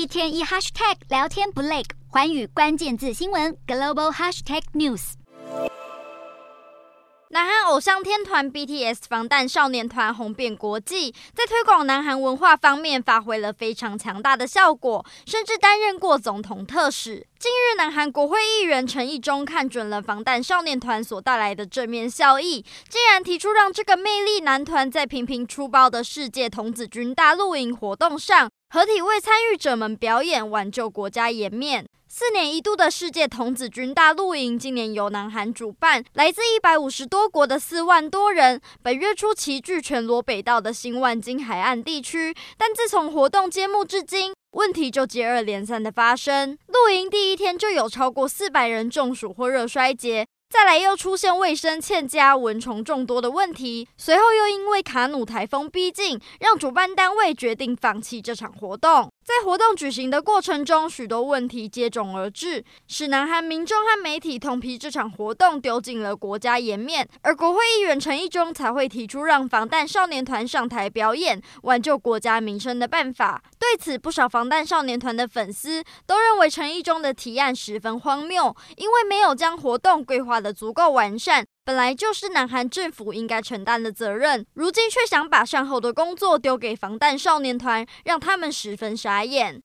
一天一 hashtag 聊天不累，环宇关键字新闻 global hashtag news。南韩偶像天团 BTS 防弹少年团红遍国际，在推广南韩文化方面发挥了非常强大的效果，甚至担任过总统特使。近日，南韩国会议员陈义忠看准了防弹少年团所带来的正面效益，竟然提出让这个魅力男团在频频出包的世界童子军大露营活动上，合体为参与者们表演，挽救国家颜面。四年一度的世界童子军大露营，今年由南韩主办，来自一百五十多国的四万多人，本月初齐聚全罗北道的新万金海岸地区，但自从活动揭幕至今，问题就接二连三的发生。露营第一天就有超过四百人中暑或热衰竭。再来又出现卫生欠佳、蚊虫众多的问题，随后又因为卡努台风逼近，让主办单位决定放弃这场活动。在活动举行的过程中，许多问题接踵而至，使南韩民众和媒体痛批这场活动丢尽了国家颜面，而国会议员陈义忠才会提出让防弹少年团上台表演，挽救国家名声的办法。对此，不少防弹少年团的粉丝都认为陈义忠的提案十分荒谬，因为没有将活动规划得足够完善。本来就是南韩政府应该承担的责任，如今却想把善后的工作丢给防弹少年团，让他们十分傻眼。